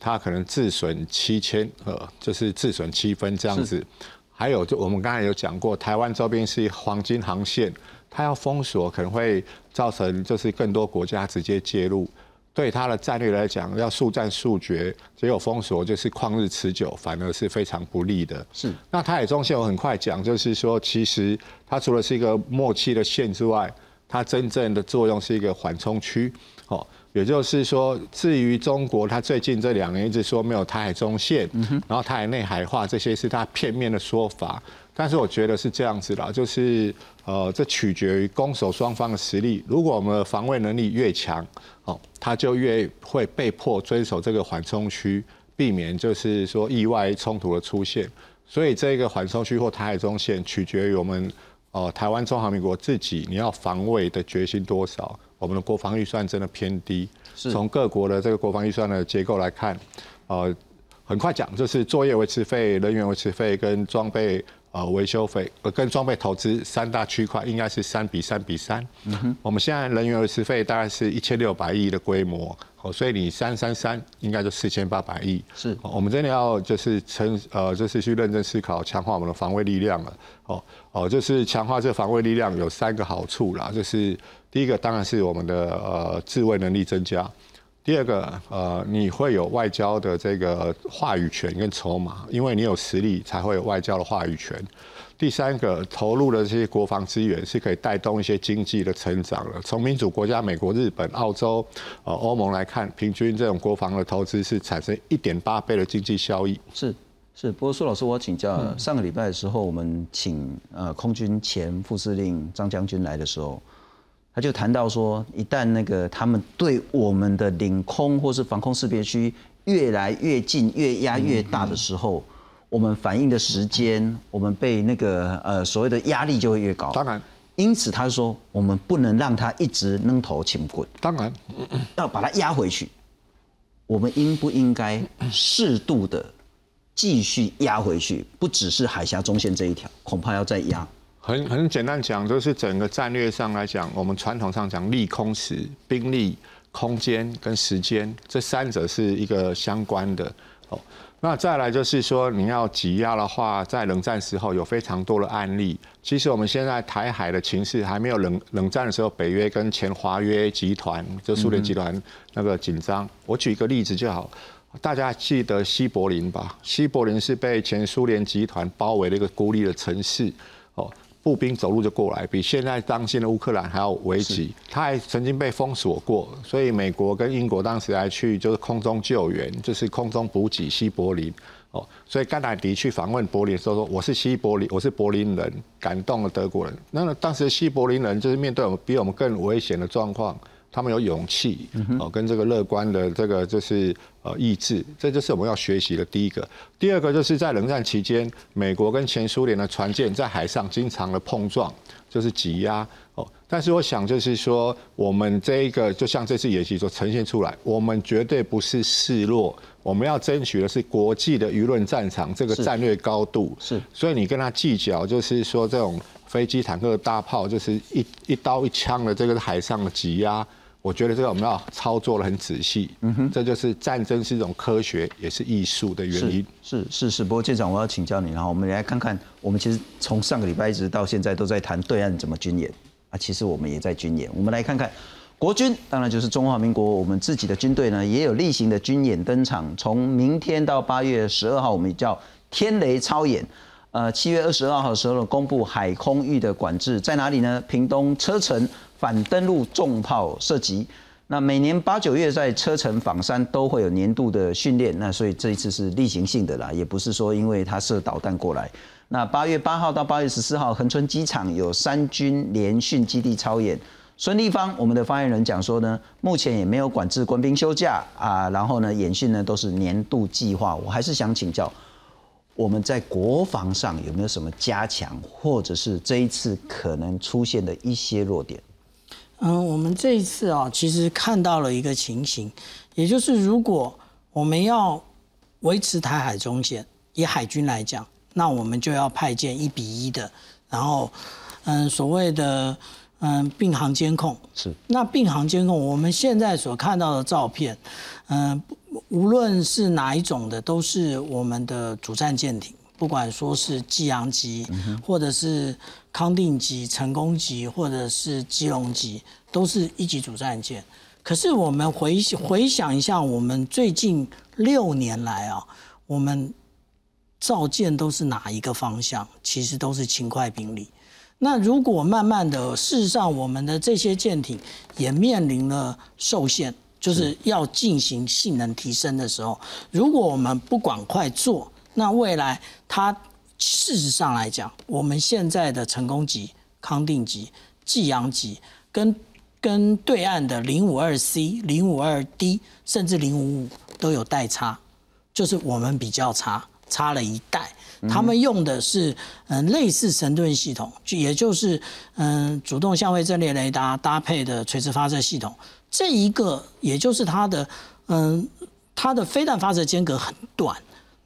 它可能自损七千呃，就是自损七分这样子。还有就我们刚才有讲过，台湾周边是黄金航线，它要封锁可能会造成就是更多国家直接介入。对他的战略来讲，要速战速决，只有封锁就是旷日持久，反而是非常不利的。是。那台海中线我很快讲，就是说，其实它除了是一个默契的线之外，它真正的作用是一个缓冲区。哦，也就是说，至于中国，它最近这两年一直说没有台海中线，然后台海内海化，这些是它片面的说法。但是我觉得是这样子啦，就是呃，这取决于攻守双方的实力。如果我们的防卫能力越强，哦，他就越会被迫遵守这个缓冲区，避免就是说意外冲突的出现。所以这个缓冲区或台海中线取决于我们呃台湾中华民国自己你要防卫的决心多少。我们的国防预算真的偏低，从各国的这个国防预算的结构来看，呃，很快讲就是作业维持费、人员维持费跟装备。呃，维修费呃跟装备投资三大区块应该是三比三比三。嗯哼，我们现在人员维持费大概是一千六百亿的规模，哦，所以你三三三应该就四千八百亿。是，我们真的要就是成呃就是去认真思考强化我们的防卫力量了。哦哦，就是强化这防卫力量有三个好处啦，就是第一个当然是我们的呃自卫能力增加。第二个，呃，你会有外交的这个话语权跟筹码，因为你有实力才会有外交的话语权。第三个，投入的这些国防资源是可以带动一些经济的成长的。从民主国家美国、日本、澳洲、呃欧盟来看，平均这种国防的投资是产生一点八倍的经济效益。是。是，不过苏老师，我请教，上个礼拜的时候，我们请呃空军前副司令张将军来的时候，他就谈到说，一旦那个他们对我们的领空或是防空识别区越来越近、越压越大的时候，我们反应的时间，我们被那个呃所谓的压力就会越高。当然，因此他说，我们不能让他一直扔头请滚，当然要把它压回去。我们应不应该适度的继续压回去？不只是海峡中线这一条，恐怕要再压。很很简单讲，就是整个战略上来讲，我们传统上讲利空时，兵力、空间跟时间这三者是一个相关的哦。那再来就是说，你要挤压的话，在冷战时候有非常多的案例。其实我们现在台海的情势还没有冷冷战的时候，北约跟前华约集团，就苏联集团那个紧张。我举一个例子就好，大家记得西柏林吧？西柏林是被前苏联集团包围的一个孤立的城市。步兵走路就过来，比现在当今的乌克兰还要危急。他还曾经被封锁过，所以美国跟英国当时还去就是空中救援，就是空中补给西柏林。哦，所以甘乃迪去访问柏林的时候说：“我是西柏林，我是柏林人，感动了德国人。”那当时西柏林人就是面对我们比我们更危险的状况。他们有勇气哦，跟这个乐观的这个就是呃意志，这就是我们要学习的第一个。第二个就是在冷战期间，美国跟前苏联的船舰在海上经常的碰撞，就是挤压哦。但是我想就是说，我们这一个就像这次演习所呈现出来，我们绝对不是示弱，我们要争取的是国际的舆论战场这个战略高度。是，所以你跟他计较，就是说这种飞机、坦克、大炮，就是一一刀一枪的这个海上的挤压。我觉得这个我们要操作的很仔细，嗯哼，这就是战争是一种科学，也是艺术的原因。是是是，不过舰长，我要请教你，然后我们来看看，我们其实从上个礼拜一直到现在都在谈对岸怎么军演啊，其实我们也在军演。我们来看看国军，当然就是中华民国，我们自己的军队呢也有例行的军演登场。从明天到八月十二号，我们叫天雷超演。呃，七月二十二号的时候公布海空域的管制在哪里呢？屏东车城。反登陆重炮射击，那每年八九月在车城访山都会有年度的训练，那所以这一次是例行性的啦，也不是说因为他射导弹过来。那八月八号到八月十四号，恒春机场有三军联训基地操演。孙立方我们的发言人讲说呢，目前也没有管制官兵休假啊，然后呢演训呢都是年度计划。我还是想请教，我们在国防上有没有什么加强，或者是这一次可能出现的一些弱点？嗯，我们这一次啊，其实看到了一个情形，也就是如果我们要维持台海中线，以海军来讲，那我们就要派舰一比一的，然后，嗯，所谓的嗯并航监控是。那并航监控，我们现在所看到的照片，嗯，无论是哪一种的，都是我们的主战舰艇。不管说是济阳级，或者是康定级、成功级，或者是基隆级，都是一级主战舰。可是我们回回想一下，我们最近六年来啊，我们造舰都是哪一个方向？其实都是轻快兵力。那如果慢慢的，事实上我们的这些舰艇也面临了受限，就是要进行性能提升的时候，如果我们不赶快做。那未来，它事实上来讲，我们现在的成功级、康定级、济阳级，跟跟对岸的零五二 C、零五二 D，甚至零五五都有代差，就是我们比较差，差了一代。他们用的是嗯类似神盾系统，就也就是嗯主动相位阵列雷达搭配的垂直发射系统，这一个也就是它的嗯它的飞弹发射间隔很短。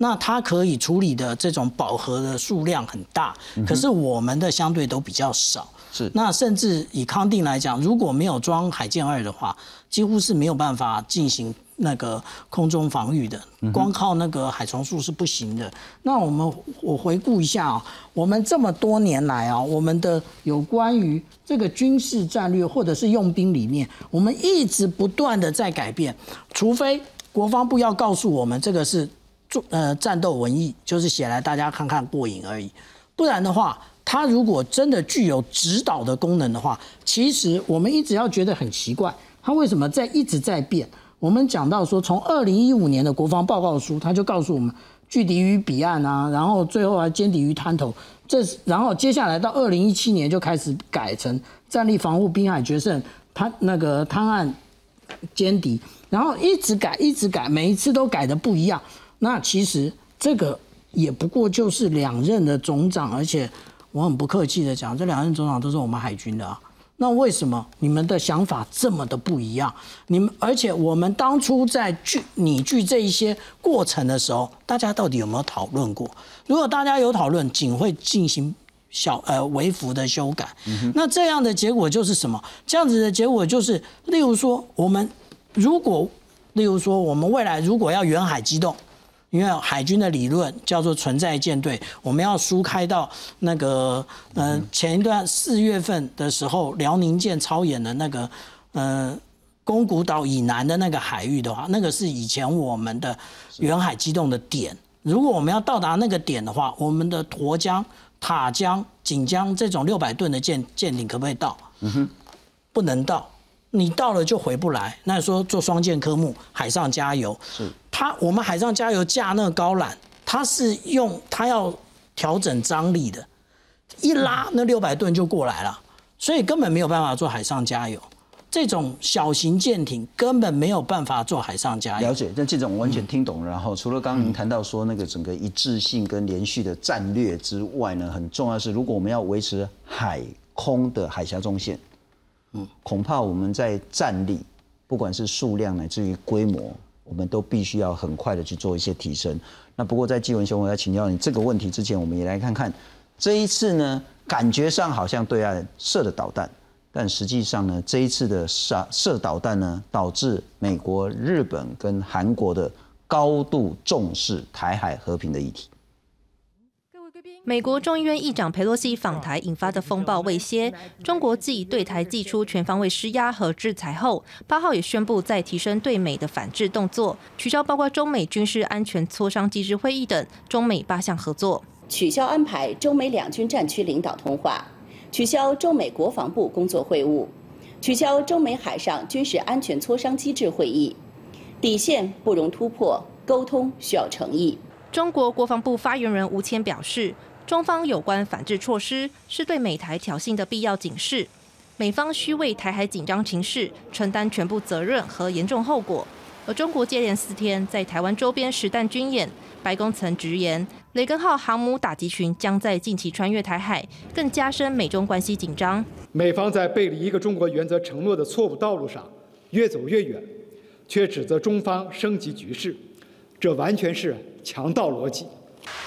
那它可以处理的这种饱和的数量很大，可是我们的相对都比较少。是，那甚至以康定来讲，如果没有装海剑二的话，几乎是没有办法进行那个空中防御的，光靠那个海床术是不行的。那我们我回顾一下啊，我们这么多年来啊，我们的有关于这个军事战略或者是用兵理念，我们一直不断的在改变，除非国防部要告诉我们这个是。做呃战斗文艺就是写来大家看看过瘾而已，不然的话，它如果真的具有指导的功能的话，其实我们一直要觉得很奇怪，它为什么在一直在变？我们讲到说，从二零一五年的国防报告书，它就告诉我们，拒敌于彼岸啊，然后最后还歼敌于滩头。这然后接下来到二零一七年就开始改成战力防护滨海决胜滩那个滩岸歼敌，然后一直改一直改，每一次都改的不一样。那其实这个也不过就是两任的总长，而且我很不客气的讲，这两任总长都是我们海军的啊。那为什么你们的想法这么的不一样？你们而且我们当初在聚拟具这一些过程的时候，大家到底有没有讨论过？如果大家有讨论，仅会进行小呃微幅的修改。那这样的结果就是什么？这样子的结果就是，例如说我们如果，例如说我们未来如果要远海机动。因为海军的理论叫做存在舰队，我们要疏开到那个呃前一段四月份的时候，辽宁舰操演的那个呃宫古岛以南的那个海域的话，那个是以前我们的远海机动的点。如果我们要到达那个点的话，我们的沱江、塔江、锦江这种六百吨的舰舰艇可不可以到？嗯哼，不能到。你到了就回不来。那说做双舰科目，海上加油。是，它我们海上加油架那个高缆，它是用它要调整张力的，一拉那六百吨就过来了，所以根本没有办法做海上加油。这种小型舰艇根本没有办法做海上加油。了解，那这种完全听懂。然后除了刚刚您谈到说那个整个一致性跟连续的战略之外呢，很重要是如果我们要维持海空的海峡中线。恐怕我们在战力，不管是数量乃至于规模，我们都必须要很快的去做一些提升。那不过在纪文兄，我要请教你这个问题之前，我们也来看看这一次呢，感觉上好像对岸射的导弹，但实际上呢，这一次的射射导弹呢，导致美国、日本跟韩国的高度重视台海和平的议题。美国众议院议长佩洛西访台引发的风暴未歇，中国继对台祭出全方位施压和制裁后，八号也宣布再提升对美的反制动作，取消包括中美军事安全磋商机制会议等中美八项合作，取消安排中美两军战区领导通话，取消中美国防部工作会晤，取消中美海上军事安全磋商机制会议，底线不容突破，沟通需要诚意。中国国防部发言人吴谦表示。中方有关反制措施是对美台挑衅的必要警示，美方需为台海紧张情势承担全部责任和严重后果。而中国接连四天在台湾周边实弹军演，白宫曾直言，雷根号航母打击群将在近期穿越台海，更加深美中关系紧张。美方在背离一个中国原则承诺的错误道路上越走越远，却指责中方升级局势，这完全是强盗逻辑。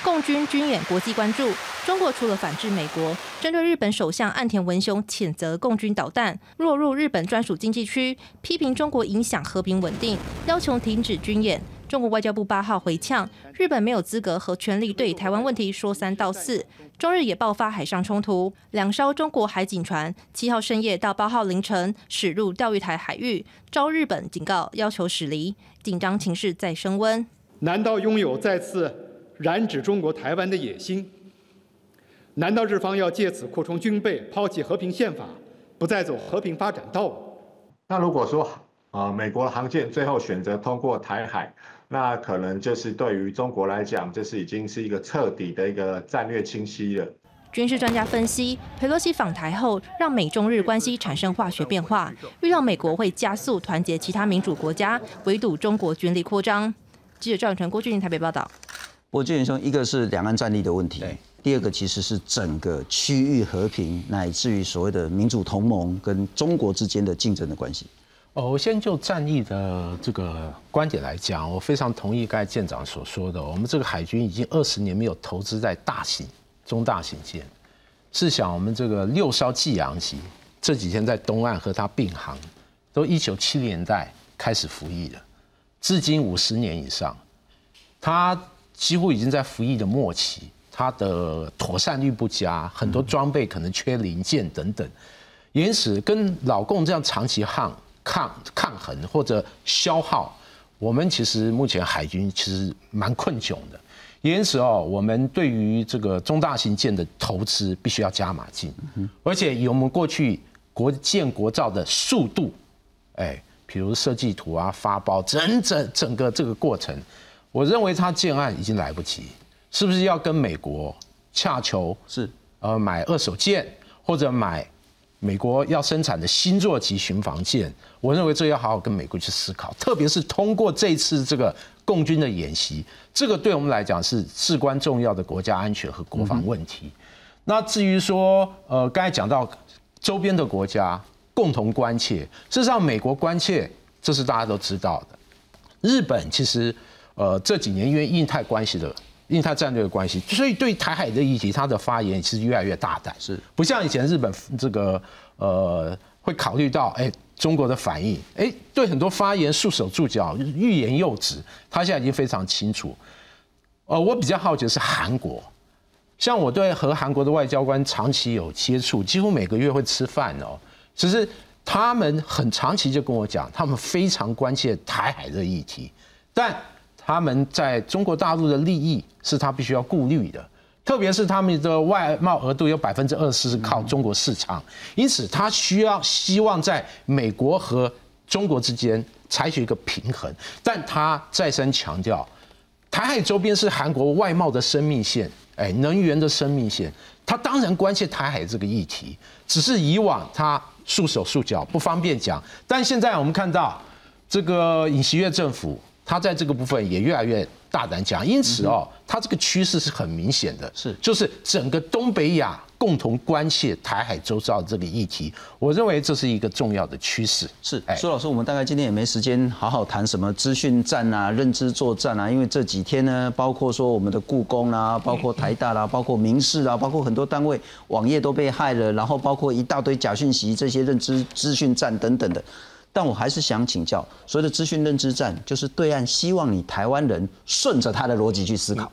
共军军演国际关注，中国除了反制美国，针对日本首相岸田文雄谴责共军导弹落入日本专属经济区，批评中国影响和平稳定，要求停止军演。中国外交部八号回呛，日本没有资格和权利对台湾问题说三道四。中日也爆发海上冲突，两艘中国海警船七号深夜到八号凌晨驶入钓鱼台海域，遭日本警告，要求驶离，紧张情势再升温。难道拥有再次？染指中国台湾的野心？难道日方要借此扩充军备，抛弃和平宪法，不再走和平发展道路？那如果说啊，美国的航舰最后选择通过台海，那可能就是对于中国来讲，这是已经是一个彻底的一个战略清晰了。军事专家分析，佩洛西访台后，让美中日关系产生化学变化，预料美国会加速团结其他民主国家，围堵中国军力扩张。记者赵永成、郭俊台北报道。我建议说，一个是两岸战力的问题，第二个其实是整个区域和平，乃至于所谓的民主同盟跟中国之间的竞争的关系。哦，我先就战役的这个观点来讲，我非常同意刚才舰长所说的，我们这个海军已经二十年没有投资在大型、中大型舰。试想，我们这个六艘济阳级这几天在东岸和它并航，都一九七零年代开始服役的，至今五十年以上，它。几乎已经在服役的末期，它的妥善率不佳，很多装备可能缺零件等等，因此跟老共这样长期抗抗抗衡或者消耗，我们其实目前海军其实蛮困窘的。因此哦，我们对于这个中大型舰的投资必须要加码进，而且以我们过去国建国造的速度，哎，比如设计图啊、发包整整整个这个过程。我认为他建案已经来不及，是不是要跟美国洽求是呃买二手舰或者买美国要生产的新座级巡防舰？我认为这要好好跟美国去思考，特别是通过这次这个共军的演习，这个对我们来讲是至关重要的国家安全和国防问题。那至于说呃刚才讲到周边的国家共同关切，事实上美国关切这是大家都知道的，日本其实。呃，这几年因为印太关系的印太战略的关系，所以对台海的议题，他的发言其实越来越大胆，是。不像以前日本这个呃会考虑到哎中国的反应，哎对很多发言束手束脚、欲言又止，他现在已经非常清楚。呃，我比较好奇的是韩国，像我对和韩国的外交官长期有接触，几乎每个月会吃饭哦，其实他们很长期就跟我讲，他们非常关切台海的议题，但。他们在中国大陆的利益是他必须要顾虑的，特别是他们的外贸额度有百分之二十是靠中国市场，因此他需要希望在美国和中国之间采取一个平衡。但他再三强调，台海周边是韩国外贸的生命线，哎，能源的生命线，他当然关切台海这个议题，只是以往他束手束脚不方便讲，但现在我们看到这个尹锡悦政府。他在这个部分也越来越大胆讲，因此哦，他这个趋势是很明显的，是就是整个东北亚共同关切台海周遭的这个议题，我认为这是一个重要的趋势。是，苏老师，我们大概今天也没时间好好谈什么资讯战啊、认知作战啊，因为这几天呢，包括说我们的故宫啦，包括台大啦，包括民事啊，包括很多单位网页都被害了，然后包括一大堆假讯息，这些认知资讯战等等的。但我还是想请教，所谓的资讯认知战，就是对岸希望你台湾人顺着他的逻辑去思考。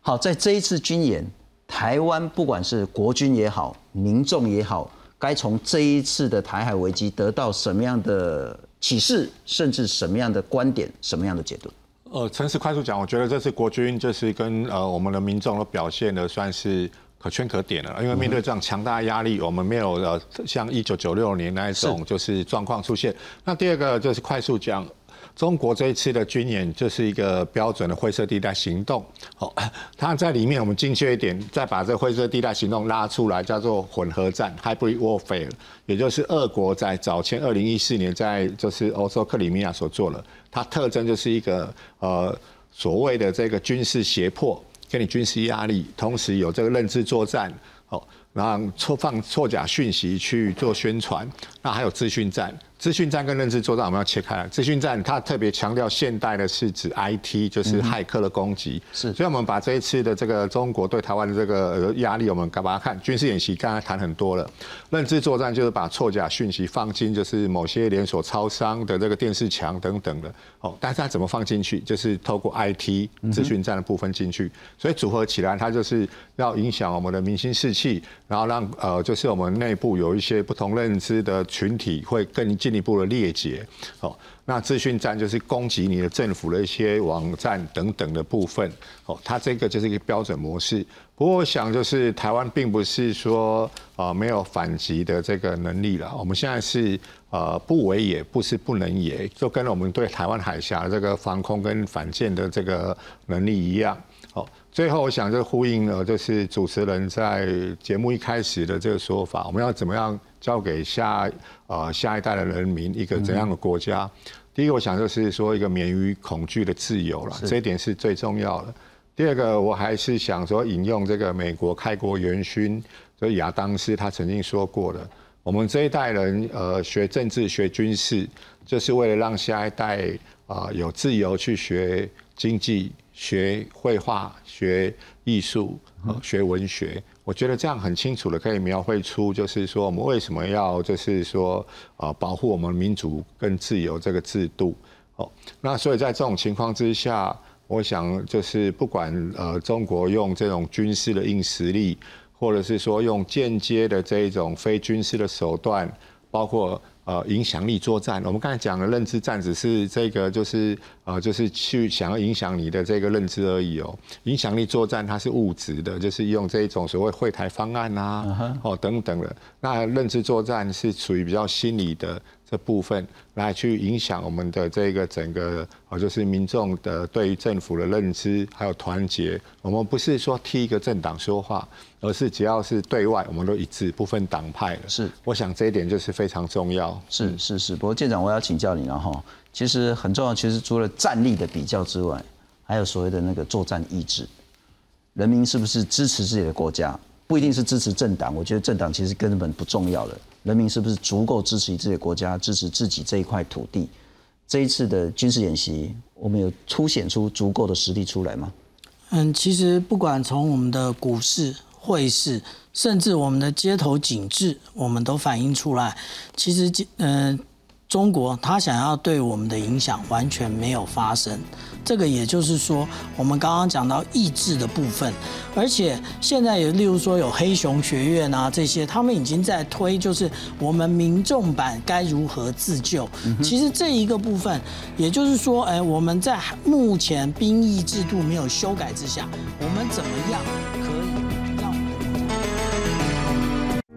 好，在这一次军演，台湾不管是国军也好，民众也好，该从这一次的台海危机得到什么样的启示，甚至什么样的观点，什么样的解读？呃，诚实快速讲，我觉得这次国军就是跟呃我们的民众的表现呢算是。可圈可点了，因为面对这样强大的压力，我们没有呃像一九九六年那一种就是状况出现。那第二个就是快速讲，中国这一次的军演就是一个标准的灰色地带行动。好，它在里面我们精确一点，再把这灰色地带行动拉出来，叫做混合战 （hybrid warfare），也就是俄国在早前二零一四年在就是欧洲克里米亚所做的，它特征就是一个呃所谓的这个军事胁迫。给你军事压力，同时有这个认知作战，哦，然后错放错假讯息去做宣传，那还有资讯战。资讯战跟认知作战我们要切开。资讯战它特别强调现代的是指 IT，就是骇客的攻击。是，所以我们把这一次的这个中国对台湾的这个压力，我们把它看军事演习，刚才谈很多了。认知作战就是把错假讯息放进就是某些连锁超商的这个电视墙等等的。哦，但是它怎么放进去？就是透过 IT 资讯战的部分进去，所以组合起来，它就是要影响我们的民心士气，然后让呃，就是我们内部有一些不同认知的群体会更。进一步的裂解，哦，那资讯站就是攻击你的政府的一些网站等等的部分，哦，它这个就是一个标准模式。不过我想就是台湾并不是说啊没有反击的这个能力了，我们现在是呃不为也不是不能也，就跟我们对台湾海峡这个防空跟反舰的这个能力一样。哦，最后我想就呼应了，就是主持人在节目一开始的这个说法，我们要怎么样交给下。啊，下一代的人民一个怎样的国家？第一个，我想就是说一个免于恐惧的自由了，这一点是最重要的。第二个，我还是想说引用这个美国开国元勋，就亚当斯他曾经说过的：我们这一代人呃学政治、学军事，就是为了让下一代啊有自由去学经济、学绘画、学艺术、学文学。我觉得这样很清楚的可以描绘出，就是说我们为什么要，就是说啊，保护我们民主跟自由这个制度。哦，那所以在这种情况之下，我想就是不管呃中国用这种军事的硬实力，或者是说用间接的这一种非军事的手段，包括呃影响力作战。我们刚才讲的认知战只是这个就是呃就是去想要影响你的这个认知而已哦。影响力作战它是物质的，就是用这一种所谓会台方案啊，哦等等的。那认知作战是属于比较心理的。这部分来去影响我们的这个整个啊，就是民众的对于政府的认知还有团结。我们不是说替一个政党说话，而是只要是对外，我们都一致，不分党派的。是，我想这一点就是非常重要。是是是，不过舰长，我要请教你了哈。其实很重要，其实除了战力的比较之外，还有所谓的那个作战意志，人民是不是支持自己的国家？不一定是支持政党，我觉得政党其实根本不重要的。人民是不是足够支持自己的国家，支持自己这一块土地？这一次的军事演习，我们有凸显出足够的实力出来吗？嗯，其实不管从我们的股市、汇市，甚至我们的街头景致，我们都反映出来。其实，嗯。中国他想要对我们的影响完全没有发生，这个也就是说，我们刚刚讲到意志的部分，而且现在也例如说有黑熊学院啊这些，他们已经在推，就是我们民众版该如何自救。其实这一个部分，也就是说，哎，我们在目前兵役制度没有修改之下，我们怎么样？